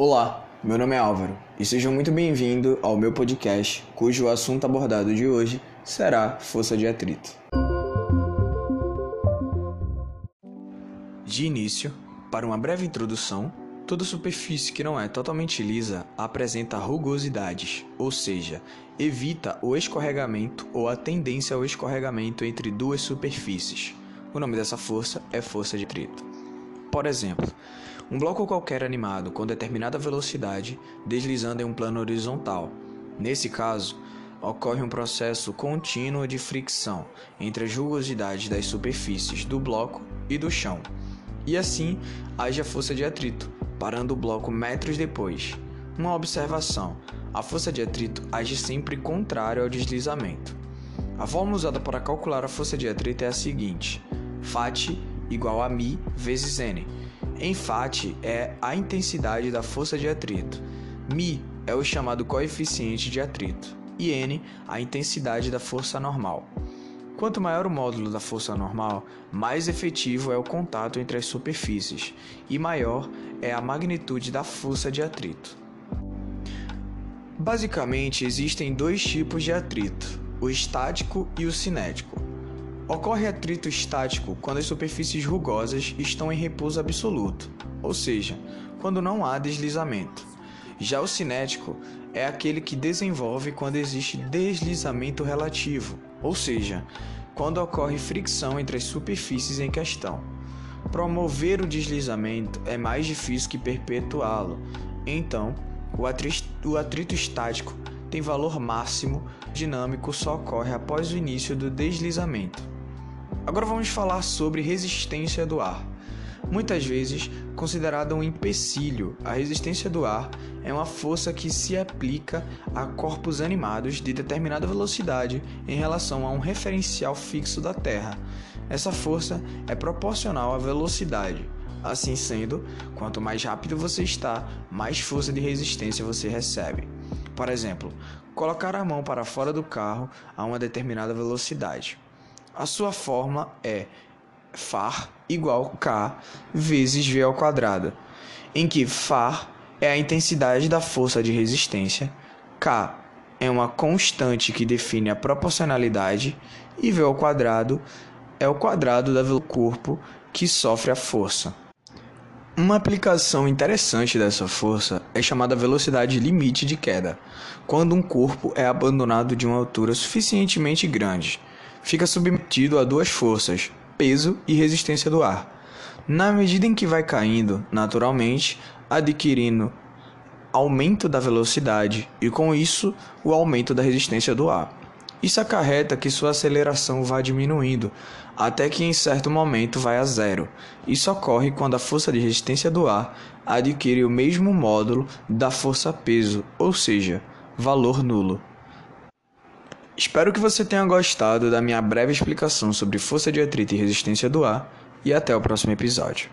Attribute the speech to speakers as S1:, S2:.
S1: Olá, meu nome é Álvaro e sejam muito bem-vindos ao meu podcast, cujo assunto abordado de hoje será força de atrito. De início, para uma breve introdução, toda superfície que não é totalmente lisa apresenta rugosidades, ou seja, evita o escorregamento ou a tendência ao escorregamento entre duas superfícies. O nome dessa força é força de atrito. Por exemplo, um bloco qualquer animado com determinada velocidade deslizando em um plano horizontal. Nesse caso, ocorre um processo contínuo de fricção entre as rugosidades das superfícies do bloco e do chão. E assim age a força de atrito, parando o bloco metros depois. Uma observação: a força de atrito age sempre contrário ao deslizamento. A fórmula usada para calcular a força de atrito é a seguinte: Φ igual a Mi vezes N. Enfate é a intensidade da força de atrito. Mi é o chamado coeficiente de atrito e N a intensidade da força normal. Quanto maior o módulo da força normal, mais efetivo é o contato entre as superfícies e maior é a magnitude da força de atrito. Basicamente, existem dois tipos de atrito: o estático e o cinético. Ocorre atrito estático quando as superfícies rugosas estão em repouso absoluto, ou seja, quando não há deslizamento. Já o cinético é aquele que desenvolve quando existe deslizamento relativo, ou seja, quando ocorre fricção entre as superfícies em questão. Promover o deslizamento é mais difícil que perpetuá-lo, então o atrito, o atrito estático tem valor máximo dinâmico só ocorre após o início do deslizamento. Agora vamos falar sobre resistência do ar. Muitas vezes considerada um empecilho, a resistência do ar é uma força que se aplica a corpos animados de determinada velocidade em relação a um referencial fixo da Terra. Essa força é proporcional à velocidade. Assim sendo, quanto mais rápido você está, mais força de resistência você recebe. Por exemplo, colocar a mão para fora do carro a uma determinada velocidade. A sua forma é Far igual K vezes V ao quadrado, em que Far é a intensidade da força de resistência, K é uma constante que define a proporcionalidade e V ao quadrado é o quadrado do corpo que sofre a força. Uma aplicação interessante dessa força é chamada velocidade limite de queda, quando um corpo é abandonado de uma altura suficientemente grande fica submetido a duas forças, peso e resistência do ar. Na medida em que vai caindo, naturalmente, adquirindo aumento da velocidade e com isso o aumento da resistência do ar. Isso acarreta que sua aceleração vá diminuindo, até que em certo momento vai a zero. Isso ocorre quando a força de resistência do ar adquire o mesmo módulo da força peso, ou seja, valor nulo. Espero que você tenha gostado da minha breve explicação sobre força de atrito e resistência do ar e até o próximo episódio.